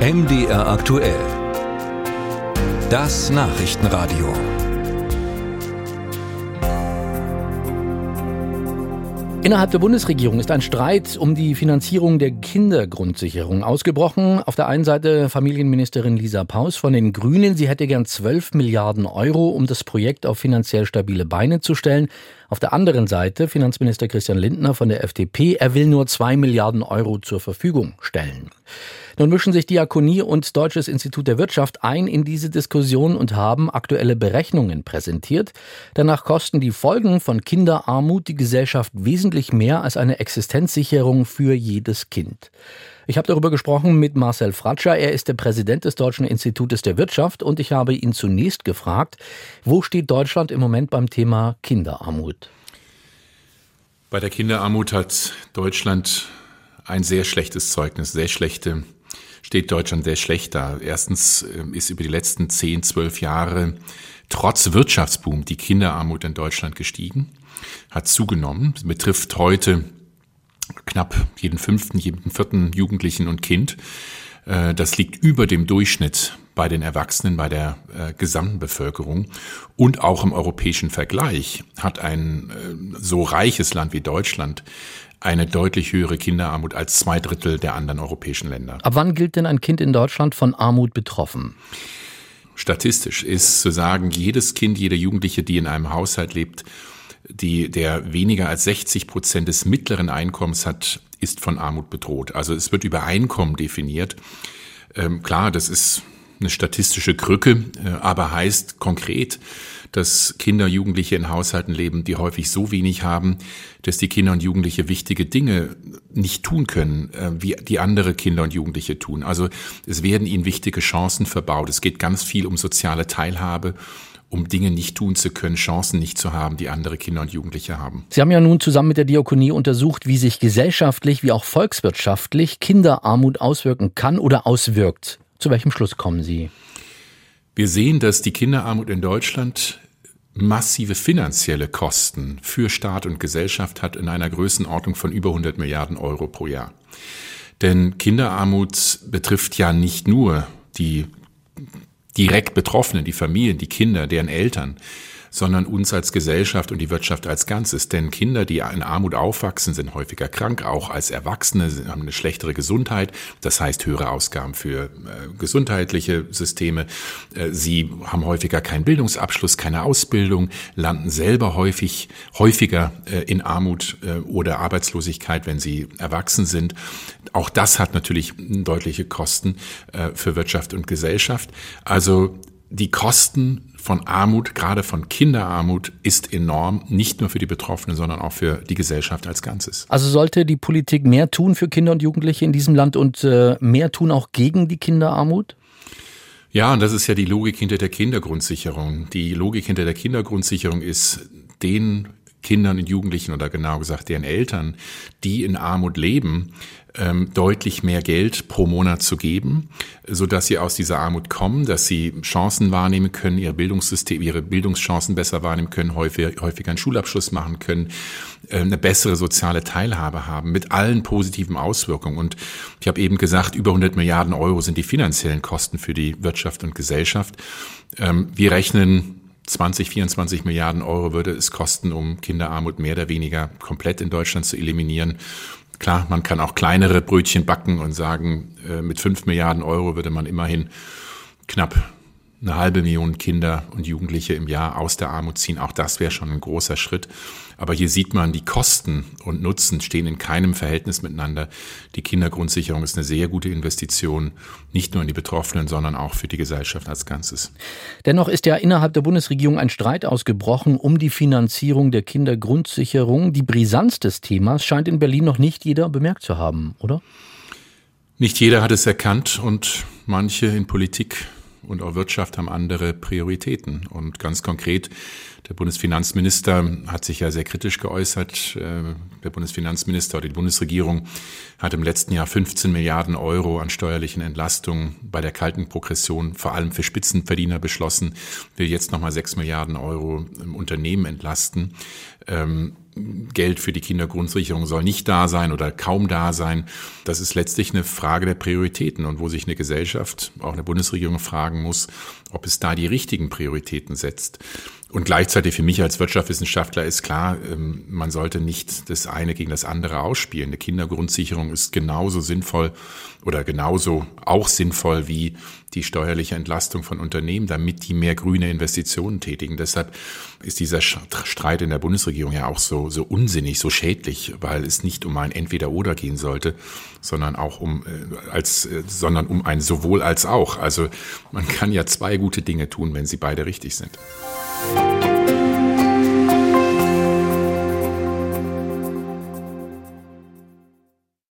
MDR aktuell. Das Nachrichtenradio. Innerhalb der Bundesregierung ist ein Streit um die Finanzierung der Kindergrundsicherung ausgebrochen. Auf der einen Seite Familienministerin Lisa Paus von den Grünen. Sie hätte gern 12 Milliarden Euro, um das Projekt auf finanziell stabile Beine zu stellen. Auf der anderen Seite Finanzminister Christian Lindner von der FDP. Er will nur 2 Milliarden Euro zur Verfügung stellen. Nun mischen sich Diakonie und Deutsches Institut der Wirtschaft ein in diese Diskussion und haben aktuelle Berechnungen präsentiert. Danach kosten die Folgen von Kinderarmut die Gesellschaft wesentlich mehr als eine Existenzsicherung für jedes Kind. Ich habe darüber gesprochen mit Marcel Fratscher. Er ist der Präsident des Deutschen Institutes der Wirtschaft und ich habe ihn zunächst gefragt, wo steht Deutschland im Moment beim Thema Kinderarmut? Bei der Kinderarmut hat Deutschland ein sehr schlechtes Zeugnis, sehr schlechte steht Deutschland sehr schlecht da. Erstens ähm, ist über die letzten 10, 12 Jahre trotz Wirtschaftsboom die Kinderarmut in Deutschland gestiegen, hat zugenommen, betrifft heute knapp jeden fünften, jeden vierten Jugendlichen und Kind. Äh, das liegt über dem Durchschnitt bei den Erwachsenen, bei der äh, gesamten Bevölkerung und auch im europäischen Vergleich hat ein äh, so reiches Land wie Deutschland eine deutlich höhere Kinderarmut als zwei Drittel der anderen europäischen Länder. Ab wann gilt denn ein Kind in Deutschland von Armut betroffen? Statistisch ist zu sagen, jedes Kind, jeder Jugendliche, die in einem Haushalt lebt, die, der weniger als 60 Prozent des mittleren Einkommens hat, ist von Armut bedroht. Also es wird über Einkommen definiert. Ähm, klar, das ist eine statistische Krücke, äh, aber heißt konkret, dass Kinder, Jugendliche in Haushalten leben, die häufig so wenig haben, dass die Kinder und Jugendliche wichtige Dinge nicht tun können, äh, wie die andere Kinder und Jugendliche tun. Also es werden ihnen wichtige Chancen verbaut. Es geht ganz viel um soziale Teilhabe um Dinge nicht tun zu können, Chancen nicht zu haben, die andere Kinder und Jugendliche haben. Sie haben ja nun zusammen mit der Diakonie untersucht, wie sich gesellschaftlich wie auch volkswirtschaftlich Kinderarmut auswirken kann oder auswirkt. Zu welchem Schluss kommen Sie? Wir sehen, dass die Kinderarmut in Deutschland massive finanzielle Kosten für Staat und Gesellschaft hat in einer Größenordnung von über 100 Milliarden Euro pro Jahr. Denn Kinderarmut betrifft ja nicht nur die direkt Betroffenen, die Familien, die Kinder, deren Eltern, sondern uns als Gesellschaft und die Wirtschaft als Ganzes. Denn Kinder, die in Armut aufwachsen, sind häufiger krank, auch als Erwachsene haben eine schlechtere Gesundheit, das heißt höhere Ausgaben für äh, gesundheitliche Systeme. Äh, sie haben häufiger keinen Bildungsabschluss, keine Ausbildung, landen selber häufig, häufiger äh, in Armut äh, oder Arbeitslosigkeit, wenn sie erwachsen sind. Auch das hat natürlich deutliche Kosten äh, für Wirtschaft und Gesellschaft. Also die Kosten von Armut, gerade von Kinderarmut, ist enorm, nicht nur für die Betroffenen, sondern auch für die Gesellschaft als Ganzes. Also sollte die Politik mehr tun für Kinder und Jugendliche in diesem Land und äh, mehr tun auch gegen die Kinderarmut? Ja, und das ist ja die Logik hinter der Kindergrundsicherung. Die Logik hinter der Kindergrundsicherung ist, den Kindern und Jugendlichen oder genau gesagt deren Eltern, die in Armut leben, ähm, deutlich mehr Geld pro Monat zu geben, so dass sie aus dieser Armut kommen, dass sie Chancen wahrnehmen können, ihr Bildungssystem, ihre Bildungschancen besser wahrnehmen können, häufig, häufig einen Schulabschluss machen können, äh, eine bessere soziale Teilhabe haben mit allen positiven Auswirkungen. Und ich habe eben gesagt, über 100 Milliarden Euro sind die finanziellen Kosten für die Wirtschaft und Gesellschaft. Ähm, wir rechnen 20, 24 Milliarden Euro würde es kosten, um Kinderarmut mehr oder weniger komplett in Deutschland zu eliminieren. Klar, man kann auch kleinere Brötchen backen und sagen, äh, mit 5 Milliarden Euro würde man immerhin knapp eine halbe Million Kinder und Jugendliche im Jahr aus der Armut ziehen. Auch das wäre schon ein großer Schritt. Aber hier sieht man, die Kosten und Nutzen stehen in keinem Verhältnis miteinander. Die Kindergrundsicherung ist eine sehr gute Investition, nicht nur in die Betroffenen, sondern auch für die Gesellschaft als Ganzes. Dennoch ist ja innerhalb der Bundesregierung ein Streit ausgebrochen um die Finanzierung der Kindergrundsicherung. Die Brisanz des Themas scheint in Berlin noch nicht jeder bemerkt zu haben, oder? Nicht jeder hat es erkannt und manche in Politik und auch Wirtschaft haben andere Prioritäten. Und ganz konkret, der Bundesfinanzminister hat sich ja sehr kritisch geäußert. Äh, der Bundesfinanzminister oder die Bundesregierung hat im letzten Jahr 15 Milliarden Euro an steuerlichen Entlastungen bei der kalten Progression vor allem für Spitzenverdiener beschlossen, will jetzt nochmal 6 Milliarden Euro im Unternehmen entlasten. Ähm, Geld für die Kindergrundsicherung soll nicht da sein oder kaum da sein. Das ist letztlich eine Frage der Prioritäten und wo sich eine Gesellschaft, auch eine Bundesregierung fragen muss, ob es da die richtigen Prioritäten setzt. Und gleichzeitig für mich als Wirtschaftswissenschaftler ist klar, ähm, man sollte nicht das eine gegen das andere ausspielen. Eine Kindergrundsicherung ist genauso sinnvoll oder genauso auch sinnvoll wie die steuerliche Entlastung von Unternehmen, damit die mehr grüne Investitionen tätigen. Deshalb ist dieser Streit in der Bundesregierung ja auch so, so unsinnig, so schädlich, weil es nicht um ein Entweder-Oder gehen sollte, sondern auch um, äh, als, äh, sondern um ein sowohl als auch. Also man kann ja zwei gute Dinge tun, wenn sie beide richtig sind.